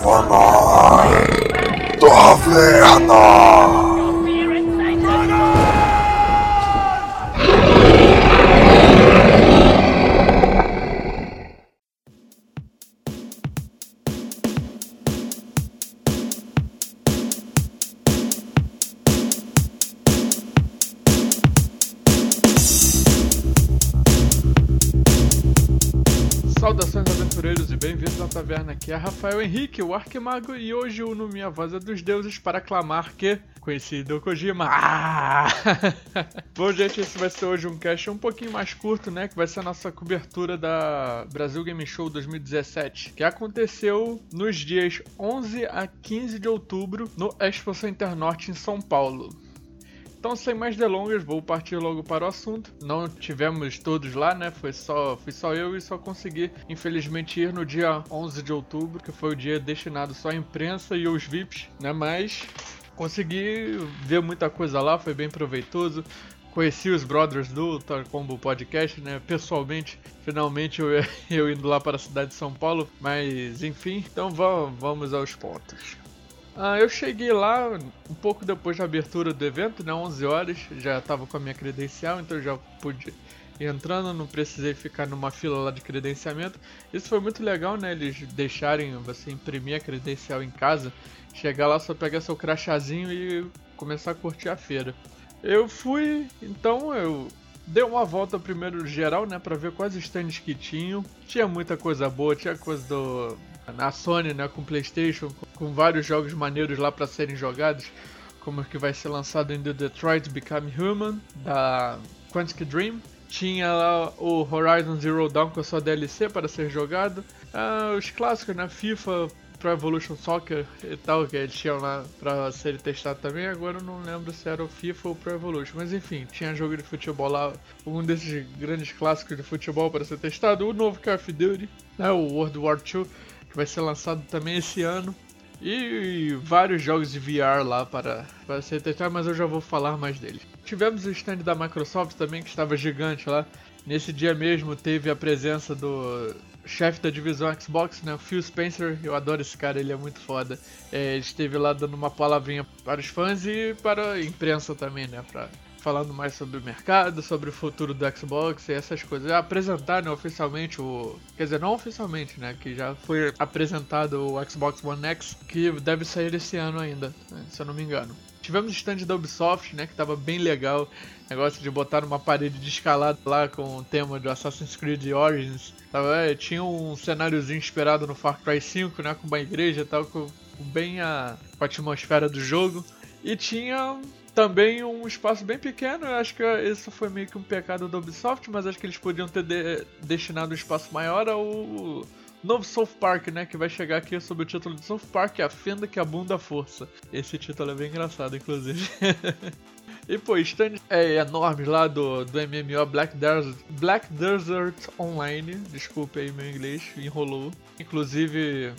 Mormon. Duhovny rano! É Rafael Henrique, o Arquimago, e hoje uno minha voz é dos deuses para clamar que conheci Hideo Kojima. Ah! Bom, gente, esse vai ser hoje um cast um pouquinho mais curto, né? Que vai ser a nossa cobertura da Brasil Game Show 2017, que aconteceu nos dias 11 a 15 de outubro no Expo Center Norte em São Paulo. Então, sem mais delongas, vou partir logo para o assunto. Não tivemos todos lá, né? Foi só, fui só eu e só consegui, infelizmente, ir no dia 11 de outubro, que foi o dia destinado só à imprensa e aos VIPs, né? Mas consegui ver muita coisa lá, foi bem proveitoso. Conheci os brothers do Combo Podcast, né? Pessoalmente, finalmente eu, eu indo lá para a cidade de São Paulo. Mas, enfim, então vamos aos pontos. Ah, eu cheguei lá um pouco depois da abertura do evento, né? 11 horas, já estava com a minha credencial, então já pude ir entrando, não precisei ficar numa fila lá de credenciamento. Isso foi muito legal, né? Eles deixarem você imprimir a credencial em casa, chegar lá, só pegar seu crachazinho e começar a curtir a feira. Eu fui, então eu dei uma volta primeiro geral, né, para ver quais stands que tinham. Tinha muita coisa boa, tinha coisa do na Sony, né, com PlayStation, com vários jogos maneiros lá para serem jogados, como o que vai ser lançado em The Detroit Become Human da Quantic Dream. Tinha lá o Horizon Zero Dawn com a sua DLC para ser jogado. Ah, os clássicos, né, FIFA, Pro Evolution Soccer e tal, que eles tinham lá pra ser testado também. Agora eu não lembro se era o FIFA ou Pro Evolution. Mas enfim, tinha jogo de futebol lá, um desses grandes clássicos de futebol para ser testado. O novo Call of Duty, né, o World War II que vai ser lançado também esse ano. E vários jogos de VR lá para, para ser testado, mas eu já vou falar mais deles. Tivemos o stand da Microsoft também, que estava gigante lá. Nesse dia mesmo teve a presença do chefe da divisão Xbox, né, Phil Spencer. Eu adoro esse cara, ele é muito foda. É, ele esteve lá dando uma palavrinha para os fãs e para a imprensa também, né, para falando mais sobre o mercado, sobre o futuro do Xbox e essas coisas. Apresentar né, oficialmente o. Quer dizer, não oficialmente, né? Que já foi apresentado o Xbox One X, que deve sair esse ano ainda, né, se eu não me engano. Tivemos o stand da Ubisoft, né? Que tava bem legal. Negócio de botar uma parede de escalada lá com o tema do Assassin's Creed Origins. Tava, é, tinha um cenáriozinho inspirado no Far Cry 5, né? Com uma igreja e tal, com, bem a, com a atmosfera do jogo. E tinha também um espaço bem pequeno. Eu acho que isso foi meio que um pecado da Ubisoft, mas acho que eles podiam ter de destinado um espaço maior ao novo South Park, né? Que vai chegar aqui sob o título de South Park, A Fenda que abunda a força. Esse título é bem engraçado, inclusive. e pô, stand é, enormes lá do, do MMO Black Desert, Black Desert Online. Desculpe aí meu inglês, enrolou. Inclusive,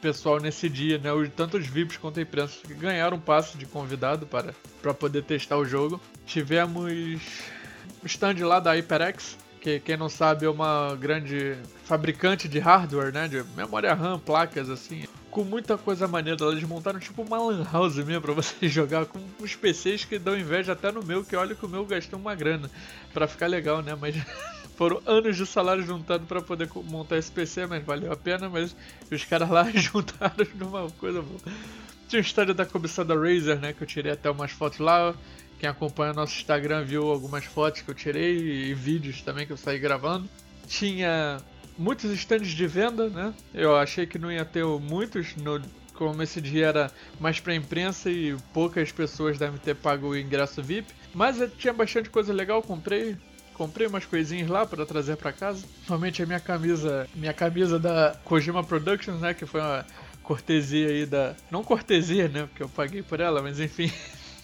pessoal nesse dia, né? Tanto os VIPs quanto a imprensa que ganharam um passe de convidado para, para poder testar o jogo. Tivemos stand lá da HyperX, que quem não sabe é uma grande fabricante de hardware, né? De memória RAM, placas assim. Com muita coisa maneira, eles montaram tipo uma lan house mesmo pra você jogar com uns PCs que dão inveja até no meu, que olha que o meu gastou uma grana para ficar legal, né? Mas foram anos de salário juntado para poder montar esse PC, mas valeu a pena, mas os caras lá juntaram numa coisa boa. Tinha uma história da cobiçada Razer, né, que eu tirei até umas fotos lá. Quem acompanha o nosso Instagram viu algumas fotos que eu tirei e vídeos também que eu saí gravando. Tinha muitos stands de venda, né? Eu achei que não ia ter muitos, no, como esse dia era mais pra imprensa e poucas pessoas devem ter pago o ingresso VIP. Mas tinha bastante coisa legal, comprei comprei umas coisinhas lá para trazer para casa. Somente a minha camisa, minha camisa da Kojima Productions, né, que foi uma cortesia aí da, não cortesia, né, porque eu paguei por ela, mas enfim.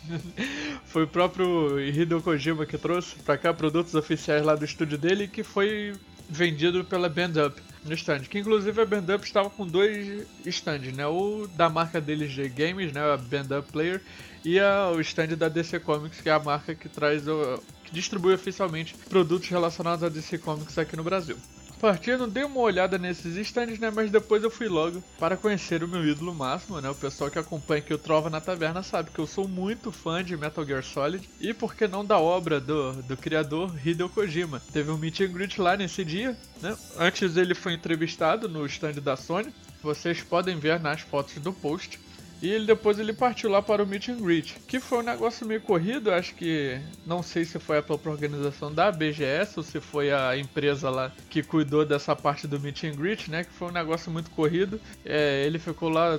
foi o próprio Hideo Kojima que trouxe para cá produtos oficiais lá do estúdio dele que foi vendido pela Band Up no stand. Que inclusive a Band Up estava com dois stands, né? O da marca deles de games, né? A Band Up Player, e a, o stand da DC Comics, que é a marca que traz o, distribui oficialmente produtos relacionados a DC Comics aqui no Brasil. Partindo, dei uma olhada nesses stands, né? Mas depois eu fui logo para conhecer o meu ídolo máximo, né? O pessoal que acompanha aqui o Trova na Taverna sabe que eu sou muito fã de Metal Gear Solid e por que não da obra do, do criador Hideo Kojima. Teve um meet and greet lá nesse dia, né? Antes ele foi entrevistado no stand da Sony. Vocês podem ver nas fotos do post. E ele, depois ele partiu lá para o Meet and Greet, que foi um negócio meio corrido, acho que não sei se foi a própria organização da BGS ou se foi a empresa lá que cuidou dessa parte do Meet and Greet, né, que foi um negócio muito corrido. É, ele ficou lá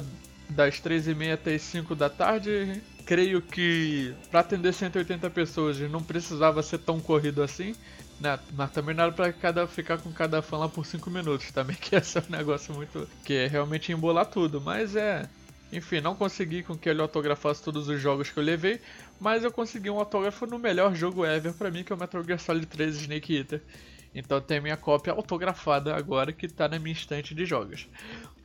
das 3h30 até as 5 da tarde. Creio que para atender 180 pessoas não precisava ser tão corrido assim. Né? Mas também não era pra cada, ficar com cada fã lá por 5 minutos também, que esse é um negócio muito. que é realmente embolar tudo. Mas é. Enfim, não consegui com que ele autografasse todos os jogos que eu levei, mas eu consegui um autógrafo no melhor jogo ever para mim, que é o Metal Gear Solid 3 Snake Eater. Então tem minha cópia autografada agora que tá na minha estante de jogos.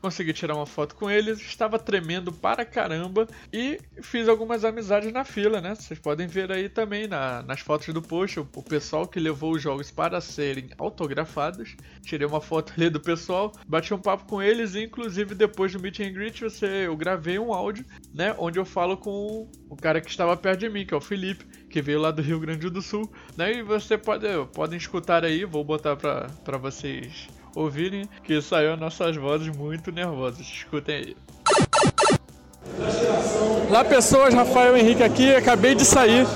Consegui tirar uma foto com eles, estava tremendo para caramba e fiz algumas amizades na fila, né? Vocês podem ver aí também na, nas fotos do post o, o, pessoal que levou os jogos para serem autografados. Tirei uma foto ali do pessoal, bati um papo com eles e inclusive depois do meet and greet você, eu gravei um áudio, né? Onde eu falo com o cara que estava perto de mim, que é o Felipe, que veio lá do Rio Grande do Sul, né? E você pode, podem escutar aí, vou botar para vocês ouvirem que saiu nossas vozes muito nervosas. Escutem aí. Lá pessoas, Rafael Henrique aqui, acabei de sair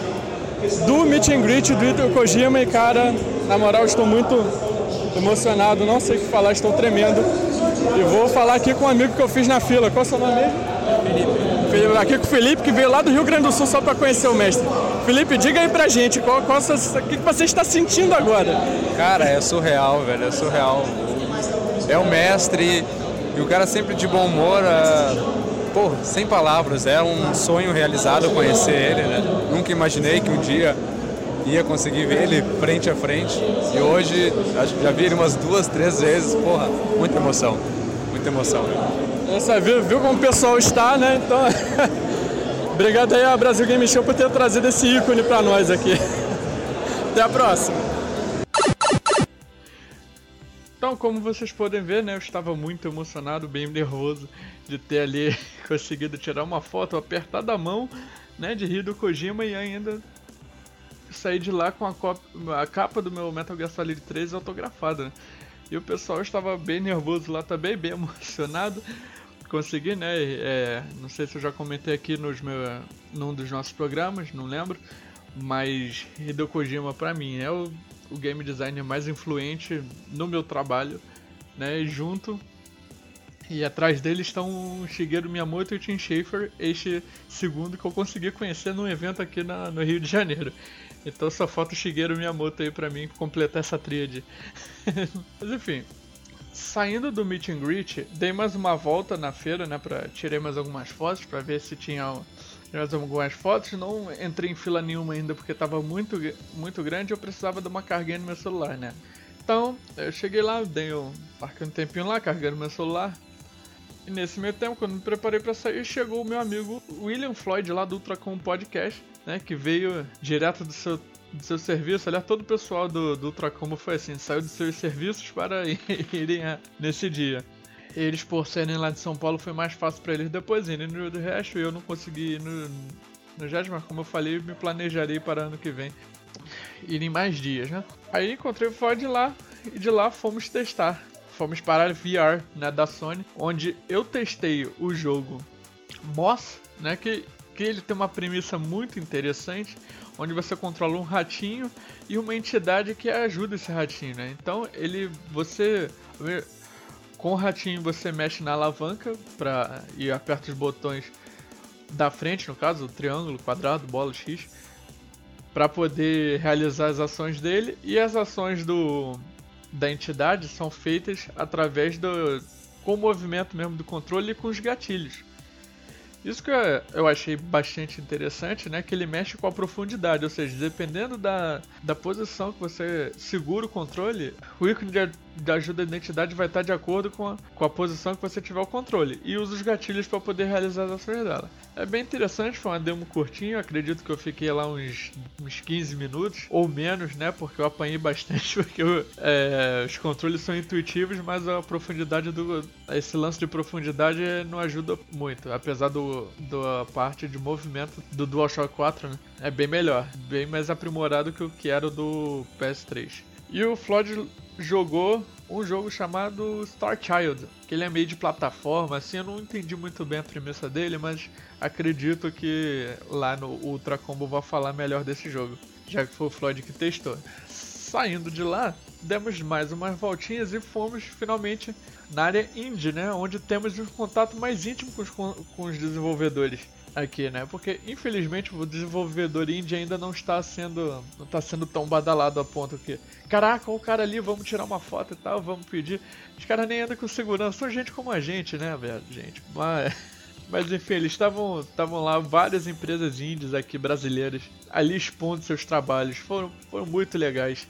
do meet and greet do Ito Kojima e cara, na moral estou muito emocionado, não sei o que falar, estou tremendo. E vou falar aqui com um amigo que eu fiz na fila. Qual é o seu nome? Felipe. Aqui com o Felipe, que veio lá do Rio Grande do Sul só para conhecer o mestre. Felipe, diga aí pra gente, qual, qual, o que você está sentindo agora? Cara, é surreal, velho, é surreal é o mestre e o cara sempre de bom humor. Uh, pô, sem palavras, é um sonho realizado conhecer ele, né? Nunca imaginei que um dia ia conseguir ver ele frente a frente. E hoje já vi ele umas duas, três vezes. Porra, muita emoção. Muita emoção. Você viu, viu como o pessoal está, né? Então. Obrigado aí a Brasil Game Show por ter trazido esse ícone para nós aqui. Até a próxima. Então, como vocês podem ver, né, eu estava muito emocionado, bem nervoso de ter ali conseguido tirar uma foto apertada a mão, né, de Hideo Kojima e ainda sair de lá com a, a, capa do meu Metal Gear Solid 3 autografada. Né? E o pessoal estava bem nervoso lá também, bem emocionado. Consegui, né? É, não sei se eu já comentei aqui nos meu, num dos nossos programas, não lembro. Mas Hideo Kojima pra mim é o o game designer mais influente no meu trabalho, né? Junto e atrás dele estão Shigeru Miyamoto e Tim Schafer, este segundo que eu consegui conhecer num evento aqui na, no Rio de Janeiro. Então só falta o Shigeru Miyamoto aí pra mim completar essa tríade. Mas enfim, saindo do meet and greet, dei mais uma volta na feira, né, pra, tirei mais algumas fotos para ver se tinha mais algumas fotos, não entrei em fila nenhuma ainda porque estava muito, muito grande eu precisava de uma carguinha no meu celular, né? Então, eu cheguei lá, dei um, marquei um tempinho lá, carregando meu celular. E nesse meio tempo, quando me preparei para sair, chegou o meu amigo William Floyd lá do Ultracom Podcast, né? Que veio direto do seu, do seu serviço. Aliás, todo o pessoal do, do Ultracombo foi assim, saiu dos seus serviços para irem nesse dia eles, por serem lá de São Paulo, foi mais fácil para eles depois irem no resto. Eu não consegui ir no, no Jazz, mas como eu falei, me planejarei para ano que vem ir em mais dias, né? Aí encontrei o Ford lá e de lá fomos testar. Fomos para a VR né, da Sony, onde eu testei o jogo Moss, né? Que, que ele tem uma premissa muito interessante, onde você controla um ratinho e uma entidade que ajuda esse ratinho, né? Então ele, você com o ratinho você mexe na alavanca pra, e aperta os botões da frente, no caso, o triângulo, quadrado, bola, X, para poder realizar as ações dele. E as ações do, da entidade são feitas através do com o movimento mesmo do controle e com os gatilhos. Isso que eu achei bastante interessante, né? Que ele mexe com a profundidade, ou seja, dependendo da, da posição que você segura o controle, o ícone de da ajuda de identidade vai estar de acordo com a, com a posição que você tiver o controle. E usa os gatilhos para poder realizar as ações dela. É bem interessante, foi uma demo curtinho, acredito que eu fiquei lá uns, uns 15 minutos, ou menos, né? Porque eu apanhei bastante, porque eu, é, os controles são intuitivos, mas a profundidade do. Esse lance de profundidade não ajuda muito. Apesar do, da parte de movimento do DualShock 4, né? É bem melhor, bem mais aprimorado que o que era do PS3. E o Floyd jogou um jogo chamado Star Child, que ele é meio de plataforma, assim, eu não entendi muito bem a premissa dele, mas acredito que lá no Ultra Combo vai falar melhor desse jogo, já que foi o Floyd que testou. Saindo de lá, demos mais umas voltinhas e fomos finalmente na área indie, né, onde temos um contato mais íntimo com os, com os desenvolvedores aqui, né? Porque infelizmente o desenvolvedor indie ainda não está sendo não está sendo tão badalado a ponto que, caraca, o cara ali, vamos tirar uma foto e tal, vamos pedir. Os caras nem andam com segurança, são gente como a gente, né, velho, gente. Mas mas enfim, eles estavam estavam lá várias empresas indies aqui brasileiras ali expondo seus trabalhos. Foram foram muito legais.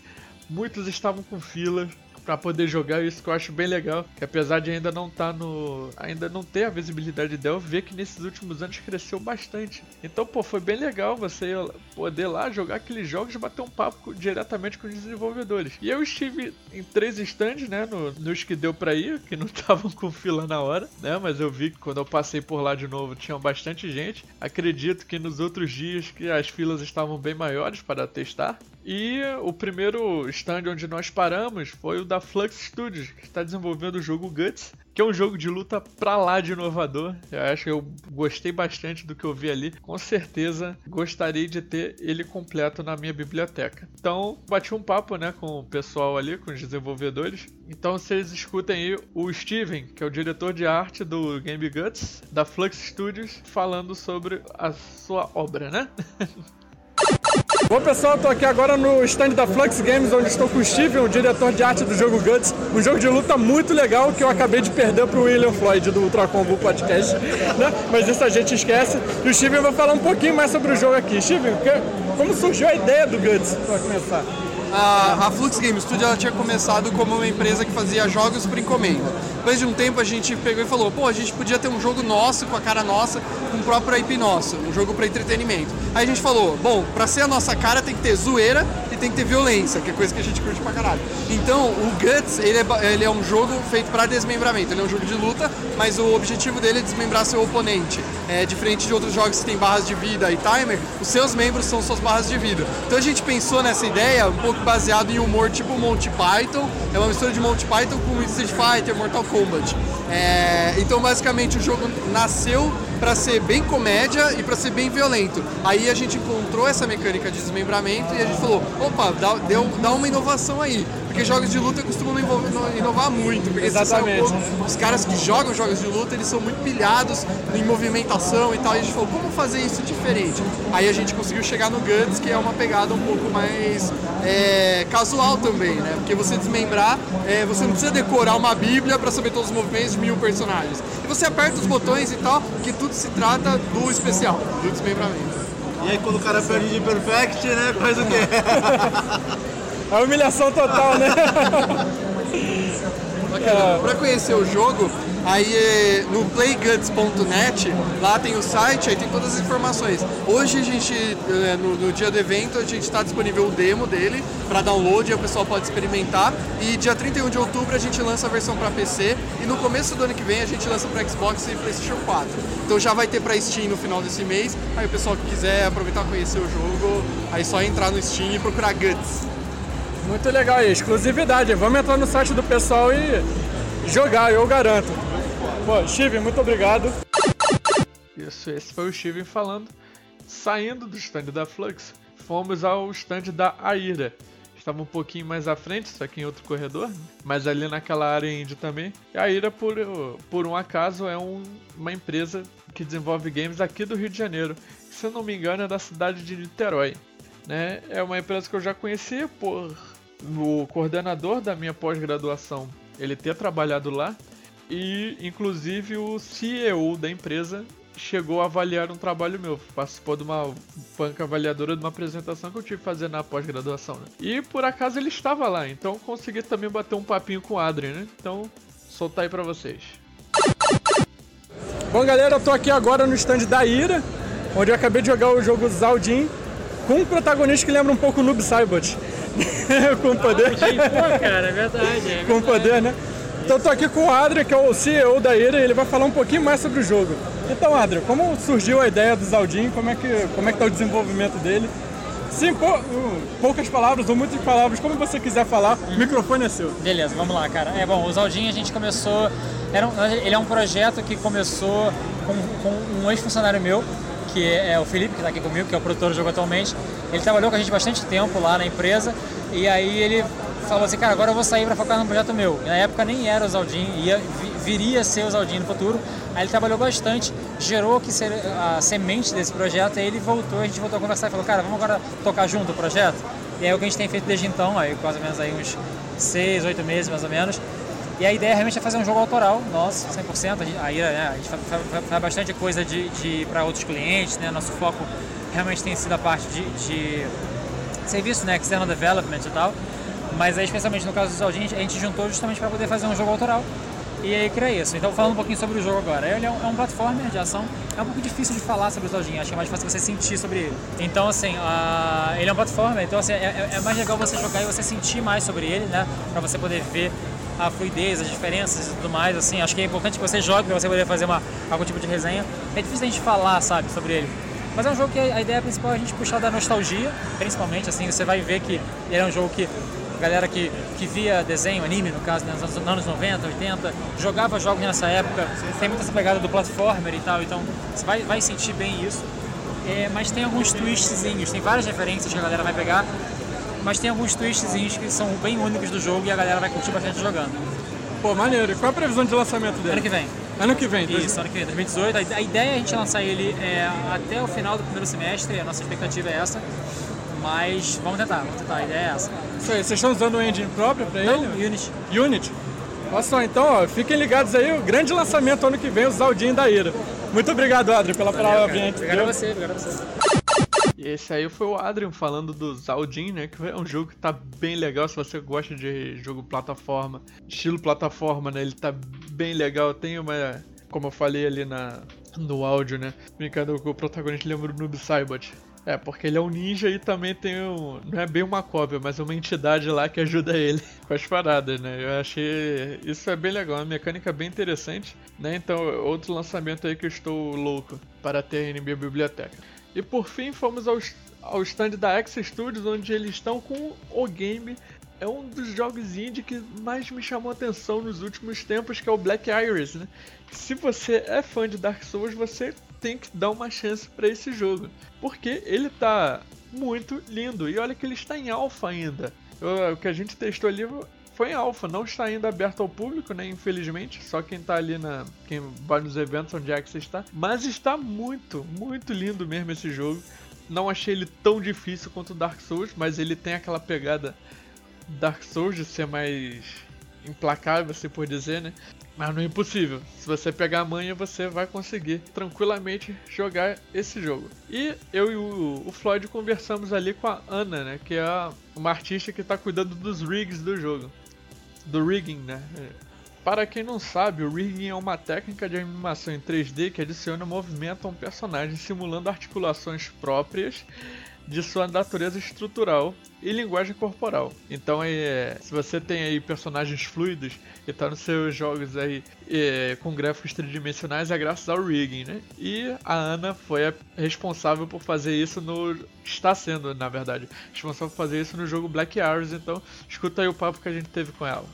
Muitos estavam com fila para poder jogar isso que eu acho bem legal, que apesar de ainda não tá no, ainda não ter a visibilidade dela, ver que nesses últimos anos cresceu bastante. Então, pô, foi bem legal você poder lá jogar aqueles jogos e bater um papo diretamente com os desenvolvedores. E eu estive em três stands, né, no, nos que deu para ir, que não estavam com fila na hora, né, mas eu vi que quando eu passei por lá de novo tinha bastante gente. Acredito que nos outros dias que as filas estavam bem maiores para testar. E o primeiro stand onde nós paramos foi o da Flux Studios, que está desenvolvendo o jogo Guts, que é um jogo de luta pra lá de inovador. Eu acho que eu gostei bastante do que eu vi ali. Com certeza gostaria de ter ele completo na minha biblioteca. Então, bati um papo né, com o pessoal ali, com os desenvolvedores. Então, vocês escutem aí o Steven, que é o diretor de arte do Game Guts, da Flux Studios, falando sobre a sua obra, né? Bom pessoal, estou aqui agora no stand da Flux Games, onde estou com o Steven, o diretor de arte do jogo Guts. Um jogo de luta muito legal que eu acabei de perder para o William Floyd do Ultra Combo Podcast, né? Mas isso a gente esquece. E o Steven vai falar um pouquinho mais sobre o jogo aqui. Steven, como surgiu a ideia do Guts para começar? A, a Flux Game Studio ela tinha começado como uma empresa que fazia jogos por encomenda. Depois de um tempo a gente pegou e falou, pô, a gente podia ter um jogo nosso, com a cara nossa, com o próprio IP nosso, um jogo para entretenimento. Aí a gente falou, bom, para ser a nossa cara tem que ter zoeira e tem que ter violência, que é coisa que a gente curte pra caralho. Então, o Guts, ele é, ele é um jogo feito para desmembramento, ele é um jogo de luta, mas o objetivo dele é desmembrar seu oponente. É diferente de outros jogos que tem barras de vida e timer, os seus membros são suas barras de vida. Então a gente pensou nessa ideia um pouco baseado em humor tipo Monty Python, é uma mistura de Monty Python com Street Fighter, Mortal Kombat. É, então basicamente o jogo nasceu para ser bem comédia e para ser bem violento. Aí a gente encontrou essa mecânica de desmembramento e a gente falou, opa, dá, deu, dá uma inovação aí. Porque jogos de luta costumam inovar muito. Porque Exatamente. Um os caras que jogam jogos de luta, eles são muito pilhados em movimentação e tal. E a gente falou, como fazer isso diferente? Aí a gente conseguiu chegar no Guts, que é uma pegada um pouco mais é, casual também, né? Porque você desmembrar, é, você não precisa decorar uma bíblia para saber todos os movimentos de mil personagens. E você aperta os botões e tal, que tudo se trata do especial, do desmembramento. E aí quando o cara perde de perfect, né? Faz o quê? A humilhação total, né? Bacana. Pra conhecer o jogo, aí é no playguts.net, lá tem o site, aí tem todas as informações. Hoje a gente, é, no, no dia do evento, a gente está disponível o demo dele para download, e o pessoal pode experimentar. E dia 31 de outubro a gente lança a versão para PC e no começo do ano que vem a gente lança para Xbox e PlayStation 4. Então já vai ter para Steam no final desse mês. Aí o pessoal que quiser aproveitar conhecer o jogo, aí só entrar no Steam e procurar Guts. Muito legal aí, exclusividade. Vamos entrar no site do pessoal e jogar, eu garanto. Pô, Steven, muito obrigado. Isso, esse foi o Steven falando. Saindo do stand da Flux, fomos ao stand da Aira. Estava um pouquinho mais à frente, só que em outro corredor, mas ali naquela área indie também. E a Aira, por, por um acaso, é um, uma empresa que desenvolve games aqui do Rio de Janeiro. Se eu não me engano, é da cidade de Niterói. Né? É uma empresa que eu já conhecia por o coordenador da minha pós-graduação ele ter trabalhado lá e inclusive o CEO da empresa chegou a avaliar um trabalho meu. Participou de uma banca avaliadora de uma apresentação que eu tive que fazer na pós-graduação. Né? E por acaso ele estava lá, então consegui também bater um papinho com o Adrien, né? Então, soltar aí pra vocês. Bom, galera, eu tô aqui agora no stand da Ira, onde eu acabei de jogar o jogo Zaldin, com um protagonista que lembra um pouco o Noob Saibot. com poder. Pô, cara, é verdade. É com poder, né? Então tô aqui com o Adria, que é o CEO da Ira, e ele vai falar um pouquinho mais sobre o jogo. Então, Adria, como surgiu a ideia do Zaldin? Como é que, como é que tá o desenvolvimento dele? Sim, pou, poucas palavras ou muitas palavras, como você quiser falar, o microfone é seu. Beleza, vamos lá, cara. É bom, o Zaldin a gente começou. Era um, ele é um projeto que começou com, com um ex-funcionário meu, que é o Felipe, que está aqui comigo, que é o produtor do jogo atualmente. Ele trabalhou com a gente bastante tempo lá na empresa e aí ele falou assim, cara, agora eu vou sair para focar num projeto meu. E na época nem era o Zaldin, ia, viria a ser o Zaldin no futuro. Aí ele trabalhou bastante, gerou que ser a semente desse projeto, aí ele voltou, a gente voltou a conversar e falou, cara, vamos agora tocar junto o projeto? E é o que a gente tem feito desde então, aí quase menos aí uns seis, oito meses mais ou menos. E a ideia realmente é fazer um jogo autoral, nosso, 100%. A gente, aí, né, a gente faz, bastante coisa de, de para outros clientes, né? Nosso foco realmente tem sido a parte de, de serviço, né? External development e tal. Mas aí, especialmente no caso do Zaldin, a gente juntou justamente para poder fazer um jogo autoral. E aí cria isso. Então, falando um pouquinho sobre o jogo agora. Ele é um, é um platformer de ação. É um pouco difícil de falar sobre o Zaldin. Acho que é mais fácil você sentir sobre ele. Então, assim, uh, ele é um platformer. Então, assim, é, é, mais legal você jogar e você sentir mais sobre ele, né? Para você poder ver a fluidez, as diferenças e tudo mais, assim, acho que é importante que você jogue para você poder fazer uma, algum tipo de resenha. É difícil a gente falar, sabe, sobre ele. Mas é um jogo que a ideia principal é a gente puxar da nostalgia, principalmente, assim, você vai ver que ele é um jogo que galera que, que via desenho, anime, no caso, né, nos anos 90, 80, jogava jogos nessa época, tem muita essa pegada do platformer e tal, então você vai, vai sentir bem isso. É, mas tem alguns twistzinhos, tem várias referências que a galera vai pegar mas tem alguns twistzinhos que são bem únicos do jogo e a galera vai curtir bastante jogando. Pô, maneiro. E qual é a previsão de lançamento dele? Ano que vem. Ano que vem, Isso, ano que vem, 2018. A ideia é a gente lançar ele é, até o final do primeiro semestre, a nossa expectativa é essa. Mas vamos tentar, vamos tentar, a ideia é essa. Isso aí, vocês estão usando o engine próprio para ele? Não, Unity. Unity? Olha só, então, ó, fiquem ligados aí, o grande lançamento ano que vem, o Zaldinho da Ira. Muito obrigado, Adri, pela palavra. Obrigado a você, obrigado a você. E esse aí foi o Adrian falando do Zaldin, né? Que é um jogo que tá bem legal se você gosta de jogo plataforma, estilo plataforma, né? Ele tá bem legal. Tem uma, como eu falei ali na, no áudio, né? Brincando com o protagonista lembra o Noob Saibot. É, porque ele é um ninja e também tem um. Não é bem uma cópia, mas uma entidade lá que ajuda ele com as paradas, né? Eu achei. Isso é bem legal, uma mecânica bem interessante, né? Então, outro lançamento aí que eu estou louco para ter em minha biblioteca. E por fim fomos ao, ao stand da X Studios, onde eles estão com o game. É um dos jogos indie que mais me chamou atenção nos últimos tempos, que é o Black Iris, né? Se você é fã de Dark Souls, você tem que dar uma chance para esse jogo, porque ele tá muito lindo e olha que ele está em alfa ainda. O que a gente testou ali foi em alfa, não está ainda aberto ao público, né? Infelizmente, só quem está ali na. quem vai nos eventos onde é que você está. Mas está muito, muito lindo mesmo esse jogo. Não achei ele tão difícil quanto o Dark Souls, mas ele tem aquela pegada Dark Souls de ser mais implacável, se por dizer, né? Mas não é impossível. Se você pegar a manha, você vai conseguir tranquilamente jogar esse jogo. E eu e o, o Floyd conversamos ali com a Ana, né? Que é uma artista que está cuidando dos rigs do jogo do rigging, né? Para quem não sabe, o rigging é uma técnica de animação em 3D que adiciona movimento a um personagem simulando articulações próprias de sua natureza estrutural e linguagem corporal. Então, é, se você tem aí personagens fluidos e tá nos seus jogos aí é, com gráficos tridimensionais, é graças ao rigging, né? E a Ana foi a responsável por fazer isso no. Está sendo, na verdade, responsável por fazer isso no jogo Black Arrows. Então, escuta aí o papo que a gente teve com ela.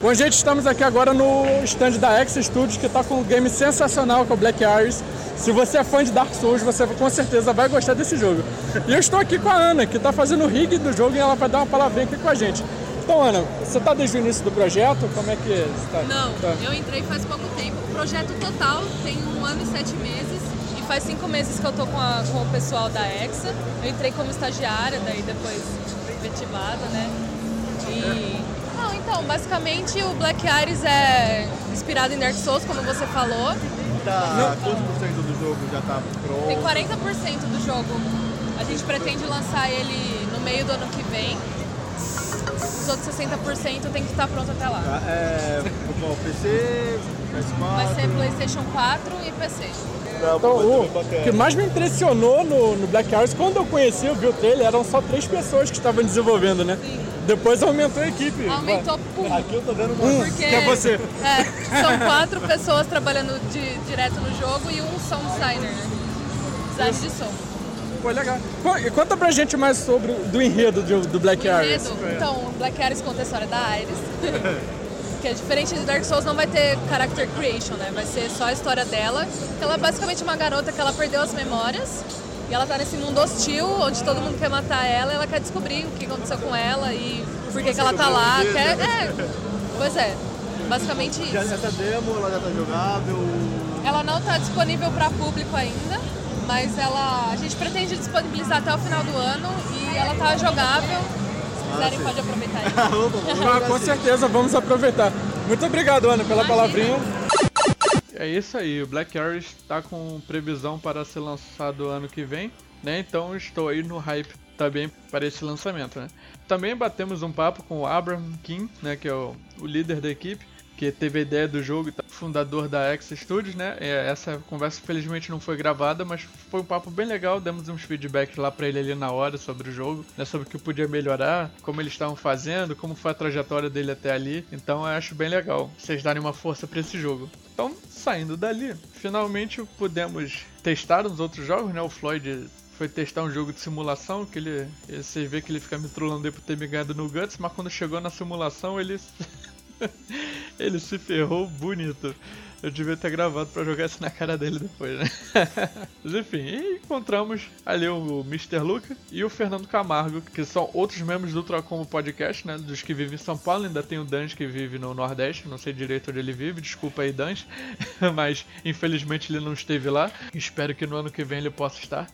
Bom, gente, estamos aqui agora no stand da X Studios, que está com um game sensacional com o Black Iris. Se você é fã de Dark Souls, você com certeza vai gostar desse jogo. E eu estou aqui com a Ana, que está fazendo o rig do jogo e ela vai dar uma palavrinha aqui com a gente. Então, Ana, você está desde o início do projeto? Como é que está? Não, tá. eu entrei faz pouco tempo. O projeto total tem um ano e sete meses. E faz cinco meses que eu tô com, com o pessoal da EXA. Eu entrei como estagiária, daí depois efetivada, né? E... Não, então, basicamente o Black Iris é inspirado em Dark Souls, como você falou. tá. Quantos por cento do jogo já tá Tem pronto? 40% do jogo. A gente pretende lançar ele no meio do ano que vem. Os outros 60% tem que estar pronto até lá. Tá, É. Bom, PC, PS4. Vai ser PlayStation 4 e PC. Não, Então, o que mais me impressionou no, no Black Hours, quando eu conheci, eu vi o trailer, eram só três pessoas que estavam desenvolvendo, né? Depois aumentou a equipe. Aumentou pum, Aqui eu tô vendo uma. porque que é você. é, são quatro pessoas trabalhando de- direto no jogo e um sound designer, né? Design de som. Pô, legal. E conta pra gente mais sobre do enredo do, do Black enredo, então, Black Ares conta a história da Iris. que é diferente de Dark Souls, não vai ter character creation, né? Vai ser só a história dela. Que ela é basicamente uma garota que ela perdeu as memórias. E ela tá nesse mundo hostil, onde todo mundo quer matar ela. E ela quer descobrir o que aconteceu com ela e por que, que ela tá lá. Quer, é, pois é, basicamente Já isso. essa demo, ela já tá jogável. Ela não está disponível para público ainda, mas ela a gente pretende disponibilizar até o final do ano e ela tá jogável. Se quiserem, pode aproveitar aí. Ah, com certeza, vamos aproveitar. Muito obrigado, Ana, pela Imagina. palavrinha. É isso aí, o Black Ares está com previsão para ser lançado ano que vem, né? Então estou aí no hype também para esse lançamento, né? Também batemos um papo com o Abraham King, né? Que é o, o líder da equipe, que teve a ideia do jogo, e tá- fundador da X Studios, né? É, Essa conversa felizmente não foi gravada, mas foi um papo bem legal. Demos uns feedbacks lá para ele ali na hora sobre o jogo, né? Sobre o que podia melhorar, como eles estavam fazendo, como foi a trajetória dele até ali. Então eu acho bem legal vocês darem uma força para esse jogo. Então, saindo dali, finalmente pudemos testar os outros jogos, né? O Floyd foi testar um jogo de simulação, que ele, ele vê que ele fica me trollando aí por ter me ganhado no Guts, mas quando chegou na simulação ele ele se ferrou bonito. Eu devia ter gravado pra jogar isso na cara dele depois, né? Mas enfim, encontramos ali o Mr. Luca e o Fernando Camargo, que são outros membros do Ultracombo Podcast, né? Dos que vivem em São Paulo, ainda tem o Dange que vive no Nordeste, não sei direito onde ele vive, desculpa aí, Dange. Mas infelizmente ele não esteve lá. Espero que no ano que vem ele possa estar.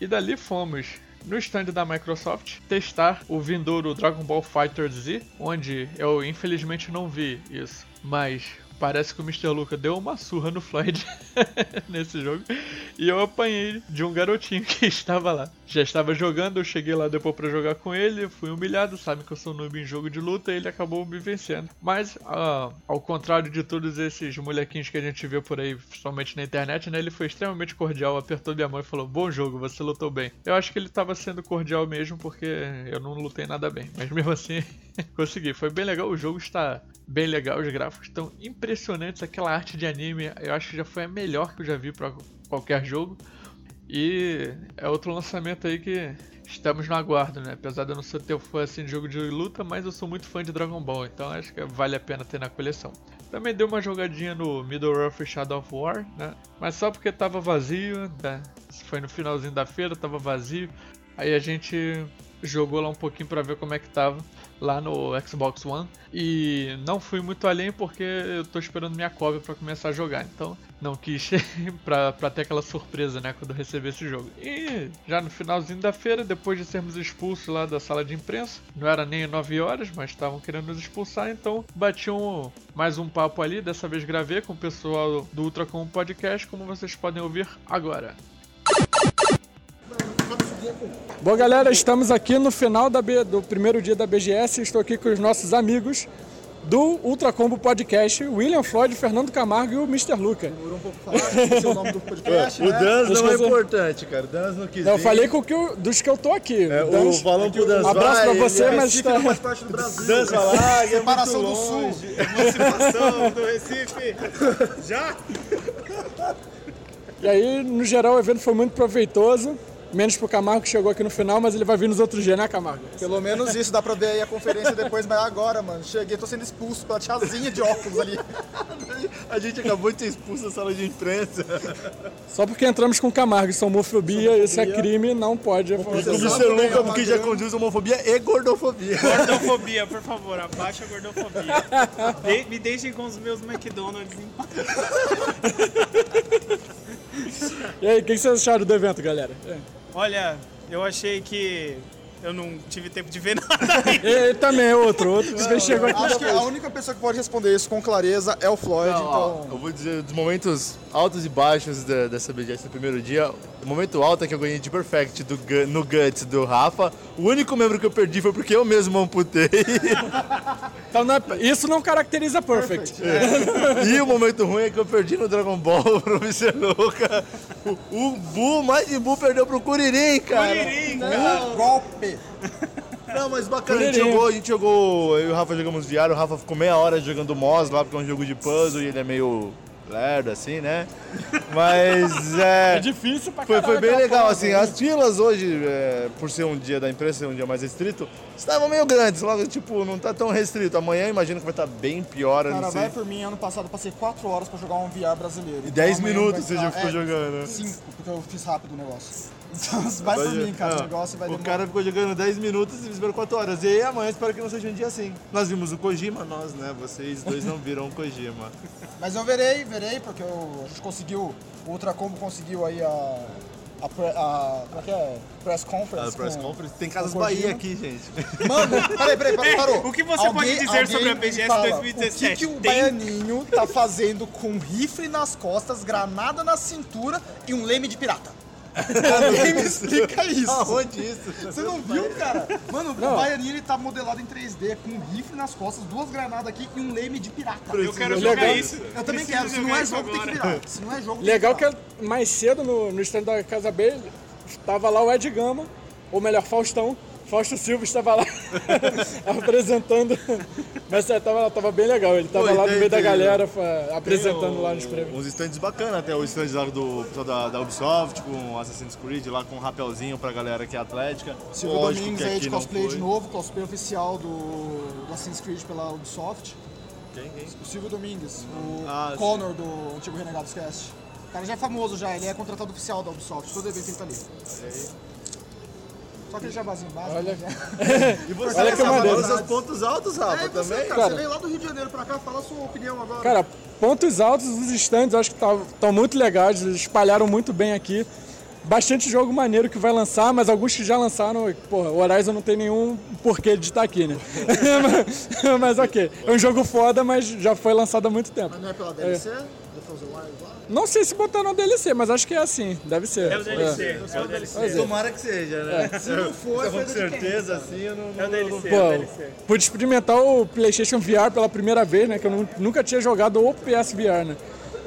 E dali fomos no stand da Microsoft testar o vindouro Dragon Ball Fighter Z, onde eu infelizmente não vi isso, mas parece que o Mr. Luca deu uma surra no Floyd nesse jogo e eu apanhei de um garotinho que estava lá. Já estava jogando, eu cheguei lá depois pra jogar com ele, fui humilhado, sabe que eu sou noob em jogo de luta e ele acabou me vencendo. Mas, ah, ao contrário de todos esses molequinhos que a gente vê por aí, principalmente na internet, né, ele foi extremamente cordial, apertou minha mão e falou: Bom jogo, você lutou bem. Eu acho que ele estava sendo cordial mesmo porque eu não lutei nada bem, mas mesmo assim consegui. Foi bem legal, o jogo está bem legal, os gráficos estão impressionantes, aquela arte de anime eu acho que já foi a melhor que eu já vi para qualquer jogo. E é outro lançamento aí que estamos no aguardo, né? Apesar de eu não ser teu fã assim de jogo de luta, mas eu sou muito fã de Dragon Ball, então acho que vale a pena ter na coleção. Também dei uma jogadinha no Middle-earth Shadow of War, né? Mas só porque tava vazio, né? Foi no finalzinho da feira, tava vazio. Aí a gente jogou lá um pouquinho pra ver como é que tava lá no Xbox One e não fui muito além porque eu tô esperando minha cópia pra começar a jogar, então não quis pra, pra ter aquela surpresa, né, quando receber esse jogo. E já no finalzinho da feira, depois de sermos expulsos lá da sala de imprensa, não era nem 9 horas, mas estavam querendo nos expulsar, então bati um, mais um papo ali, dessa vez gravei com o pessoal do Ultra Com Podcast, como vocês podem ouvir agora. Bom, galera, estamos aqui no final da B- do primeiro dia da BGS. Estou aqui com os nossos amigos do Ultra Combo Podcast, William Floyd, Fernando Camargo e o Mr. Luca. Demorou um pouco pra falar, o nome do podcast, O né? Dans não é importante, cara. O Dans não quis Eu vir. falei com o que eu- dos que eu tô aqui. É, o Dans- falando pro Dans abraço vai, pra você, ele- mas Recife tá... não faz parte do Brasil. Dans vai lá, é Separação do Sul. Emancipação do Recife. Já? E aí, no geral, o evento foi muito proveitoso. Menos pro Camargo que chegou aqui no final, mas ele vai vir nos outros dias, né, Camargo? Pelo menos isso, dá pra ver aí a conferência depois, mas agora, mano, cheguei, tô sendo expulso pela tiazinha de óculos ali. A gente acabou de ser expulso da sala de imprensa. Só porque entramos com Camargo, isso é homofobia, isso é crime, não pode. Luca, é uma porque já conduz homofobia e gordofobia. Gordofobia, por favor, abaixa a gordofobia. De- me deixem com os meus McDonald's em paz. E aí, o que vocês acharam do evento, galera? É. Olha, eu achei que Eu não tive tempo de ver nada. Ele também é outro, outro que chegou aqui Acho que a única pessoa que pode responder isso com clareza é o Floyd, Não, então. eu vou dizer dos momentos altos e baixos da- dessa BGS no primeiro dia. O momento alto é que eu ganhei de Perfect do, no Guts do Rafa. O único membro que eu perdi foi porque eu mesmo amputei. Então não é- isso não caracteriza Perfect. e o momento ruim é que eu perdi no Dragon Ball pro Vicelouca. O, o Bu, mais de Bu, perdeu pro Kuririn, cara. Golpe! Não, mas bacana, a gente jogou, a gente jogou, eu e o Rafa jogamos VR, o Rafa ficou meia hora jogando Moss lá, porque é um jogo de puzzle e ele é meio lerdo, assim, né? Mas é... É difícil pra Foi, caralho foi bem aquela legal, assim, né? as filas hoje, é, por ser um dia da imprensa, ser um dia mais restrito, estavam meio grandes, logo, tipo, não tá tão restrito. Amanhã imagino que vai estar bem pior, Cara, vai por mim, ano passado eu passei 4 horas pra jogar um VR brasileiro. E 10 amanhã minutos você já ficou é, jogando, né? 5, porque eu fiz rápido o negócio. Vai por mim, cara, o negócio vai O demorar. cara ficou jogando 10 minutos e esperou 4 horas. E aí amanhã espero que não seja um dia assim. Nós vimos o Kojima, nós, né? Vocês dois não viram o Kojima. Mas eu verei, verei, porque eu- a gente conseguiu, o Ultra Combo conseguiu aí a. A, pre- a, como é que é? Press Conference. A press com- conference. Tem Casas. Bahia aqui, gente. Mano, peraí, peraí, peraí, parou. O que você pode dizer sobre a alguém BGS fala, 2017? O que, que o Tem? Baianinho tá fazendo com rifle nas costas, granada na cintura e um leme de pirata? Alguém me explica isso. Aonde isso? Você não viu, cara? Mano, o Baianinho ele tá modelado em 3D, com um rifle nas costas, duas granadas aqui e um leme de pirata. Eu quero Legal. jogar isso. Eu também Preciso quero. Se não é jogo, tem que virar. Se não é jogo, Legal que que mais cedo no, no stand da Casa B tava lá o Ed Gama, ou melhor, Faustão. Fausto Silva estava lá apresentando. Mas é, tava, bem legal, ele tava Pô, e lá no tem- meio da tem- galera fa- apresentando Tem lá nos prêmios. Uns stands bacanas, até o stand lá do pessoal da, da Ubisoft, com Assassin's Creed, lá com um rapelzinho pra galera que é atlética. Silvio Lógico Domingos que aí de cosplay de novo, cosplay oficial do, do Assassin's Creed pela Ubisoft. Quem, quem? O Silvio Domingues, o Ah, sim. Connor do Antigo Renegados Cast. O cara já é famoso já, ele é contratado oficial da Ubisoft, todo evento ele tá ali. Só aquele jabazinho básico. Olha. E você, Olha que maneiro. agora os seus pontos altos, Rafa, É, e você, também? cara, Cara. você veio lá do Rio de Janeiro pra cá, fala a sua opinião agora. Cara, pontos altos, os stands acho que estão muito legais, eles espalharam muito bem aqui. Bastante jogo maneiro que vai lançar, mas alguns que já lançaram, porra, o Horizon não tem nenhum porquê de estar aqui, né? mas, mas ok, é um jogo foda, mas já foi lançado há muito tempo. Mas não é pela DLC? Lá? Não sei se botaram no DLC, mas acho que é assim, deve ser. É o DLC. É o DLC. É. Tomara que seja, né? Se não for, com foi do certeza, assim, eu não... É o DLC. Pô, É o DLC. pude experimentar o PlayStation VR pela primeira vez, né? Que eu nu- nunca tinha jogado o PSVR, né?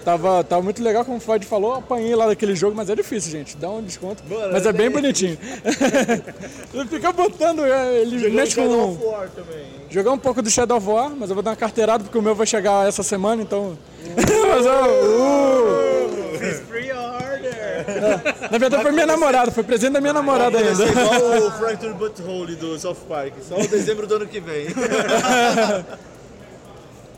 Tava, tava muito legal, como o Floyd falou, apanhei lá daquele jogo, mas é difícil, gente. Dá um desconto. mas é bem bonitinho. ele fica botando, é, ele mexe com. War também. Jogar um pouco do Shadow of War, mas eu vou dar uma carteirada porque o meu vai chegar essa semana, então. mas, ó, uh, Fiz pre-order. na verdade foi minha namorada, foi presente da minha namorada Vai ainda. ser igual o Fractured Butthole do South Park, só em dezembro do ano que vem.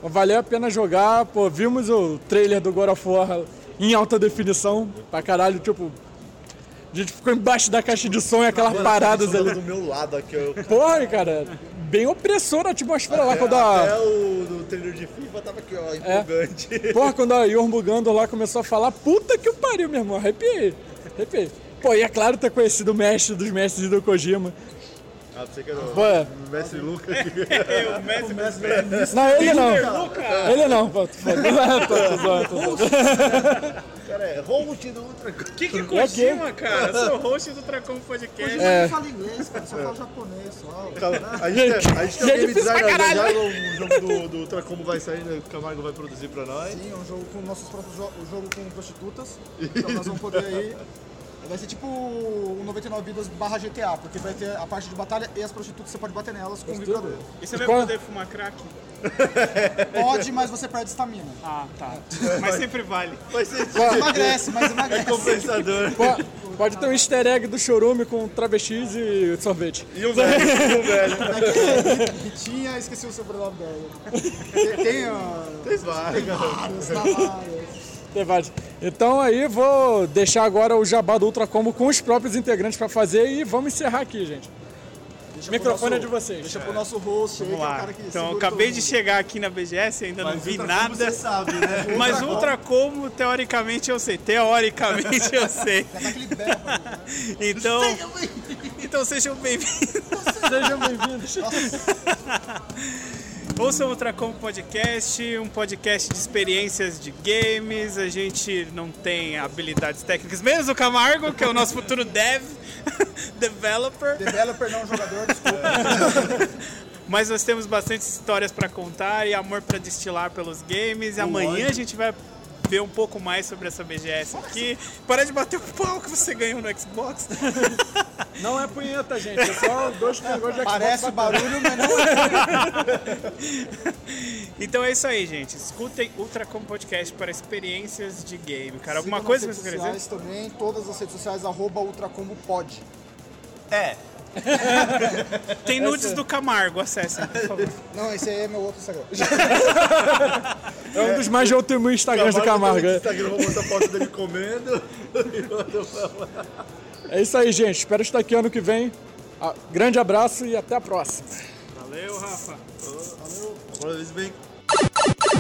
Valeu a pena jogar, pô, vimos o trailer do God of War em alta definição, pra caralho, tipo. A gente ficou embaixo da caixa de som e aquelas paradas ali. do meu lado aqui, eu... Porra, cara, bem opressora a atmosfera lá quando a. Até o do trailer de FIFA tava aqui, ó, empolgante. Porra, quando a Yormugando lá começou a falar, puta que o pariu, meu irmão, arrepiei. Arrepiei. Pô, e é claro ter conhecido o mestre dos mestres do Kojima. Ah, você que era Pô, o mestre Lucas. Eu, Messi, Messi. não, ele não. Ele não, tô. Tô, tô tô cara é host do Ultra Que que Kojima, cara? Sou host do Tracom Podcast. Hoje é. não fala inglês, cara, só fala japonês, só. A gente, a gente tem um É game designer, já, o jogo do, do Ultra Combo vai sair, né, o Camargo vai produzir pra nós. Sim, é um jogo com nossos próprios jo um jogo com prostitutas. Então nós vamos poder aí. Vai ser tipo o 99 vidas barra GTA, porque vai ter a parte de batalha e as prostitutas você pode bater nelas com um vibrador. E você vai Qual- poder fumar crack? Pode, mas você perde estamina. Ah, tá. Mas sempre vale. Vai ser Emagrece, mas emagrece. compensador. Pô, Pode ter um easter egg do chorume com travestis e sorvete. E um velho, e um velho. Ritinha, esqueci o sobrenome dela. Tem, tem, ó, Tem várias. vários, tá vários. Então aí vou deixar agora o jabá do Ultra Combo com os próprios integrantes pra fazer e vamos encerrar aqui, gente. Deixa O microfone pro é de vocês. Deixa pro nosso host aí, que é o Vamos lá. cara que Então, acabei de chegar aqui na BGS, ainda não vi Ultra Combo nada. Você sabe, né? Mas Ultra Como, teoricamente eu sei. Teoricamente eu sei. Tá né? Então, Então sejam bem-vindos. Sejam bem-vindos. Ouça o Ultracom Podcast, um podcast de experiências de games. A gente não tem habilidades técnicas, menos o Camargo, que é o nosso futuro dev, developer. Developer não jogador, desculpa. Mas nós temos bastante histórias para contar e amor para destilar pelos games. E amanhã a gente vai ver um pouco mais sobre essa BGS aqui. Para de bater o pau que você ganhou no Xbox. Não é punheta, gente. É só dois negócios de Xbox Parece barulho, mas não é. Então é isso aí, gente. Escutem Ultracom Podcast para experiências de game. Cara, alguma Siga coisa que nas você redes quer dizer? sociais também, todas as redes sociais, arroba Ultracombo pode. É. Tem nudes do Camargo, acessem, por favor. Não, esse aí é meu outro Instagram. É um dos mais de últimos Instagrams do Camargo. No é. Instagram, vou mostrar foto dele comendo. É isso aí, gente. Espero estar aqui ano que vem. Ah, Grande abraço e até a próxima. Valeu, Rafa. Agora eles vêm.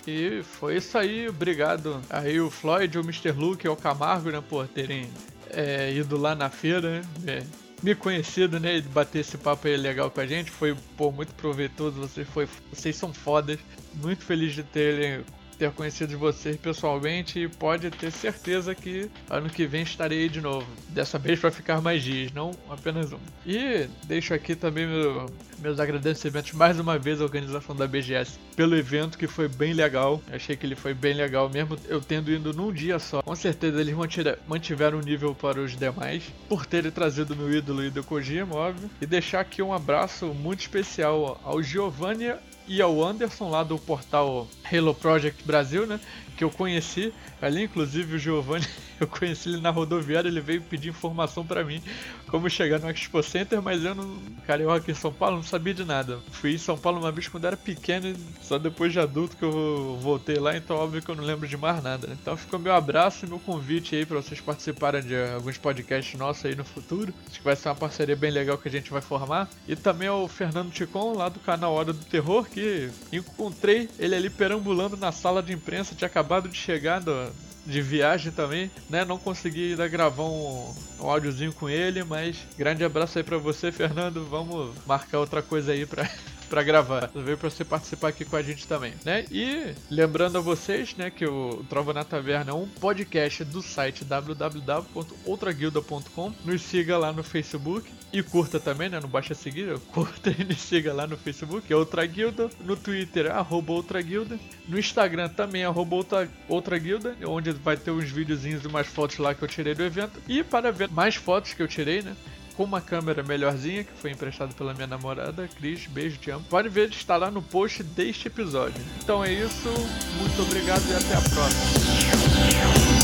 E foi isso aí, obrigado aí o Floyd, o Mr. Luke e o Camargo, né, por terem é, ido lá na feira, né, é, me conhecido, né, bater esse papo aí legal com a gente, foi, pô, muito proveitoso, vocês, foi, vocês são fodas, muito feliz de terem ter conhecido vocês pessoalmente e pode ter certeza que ano que vem estarei de novo. Dessa vez para ficar mais dias, não apenas um. E deixo aqui também meu- meus agradecimentos mais uma vez à organização da BGS pelo evento que foi bem legal. Achei que ele foi bem legal mesmo eu tendo ido num dia só. Com certeza eles mantiveram o nível para os demais por terem trazido meu ídolo Hideo Kojima, óbvio. E deixar aqui um abraço muito especial ao Giovanni e ao Anderson lá do portal Halo Project Brasil, né? Que eu conheci. Ali, inclusive, o Giovanni, eu conheci ele na rodoviária, ele veio pedir informação pra mim como chegar no Expo Center, mas eu não. Eu aqui em São Paulo não sabia de nada. Fui em São Paulo uma vez quando era pequeno, só depois de adulto que eu voltei lá, então óbvio que eu não lembro de mais nada. né? Então ficou meu abraço e meu convite aí pra vocês participarem de alguns podcasts nossos aí no futuro. Acho que vai ser uma parceria bem legal que a gente vai formar. E também ao Fernando Ticon, lá do canal Hora do Terror, que encontrei ele ali perambulando na sala de imprensa, tinha acabado de chegar do, de viagem também, né? Não consegui ainda gravar um, um áudiozinho com ele, mas grande abraço aí pra você, Fernando. Vamos marcar outra coisa aí pra. Pra gravar, veio pra você participar aqui com a gente também, né? E lembrando a vocês, né, que o Trova na Taverna é um podcast do site www.outraguilda.com. Nos siga lá no Facebook e curta também, né? Não baixa seguir, curta e nos siga lá no Facebook, é Outra Guilda, no Twitter, arroba Outra Guilda, no Instagram também, arroba Outra, Outra Guilda, onde vai ter uns videozinhos e umas fotos lá que eu tirei do evento. E para ver mais fotos que eu tirei, né? Com uma câmera melhorzinha, que foi emprestada pela minha namorada, Cris, beijo, te amo. Pode ver, está lá no post deste episódio. Então é isso, muito obrigado e até a próxima.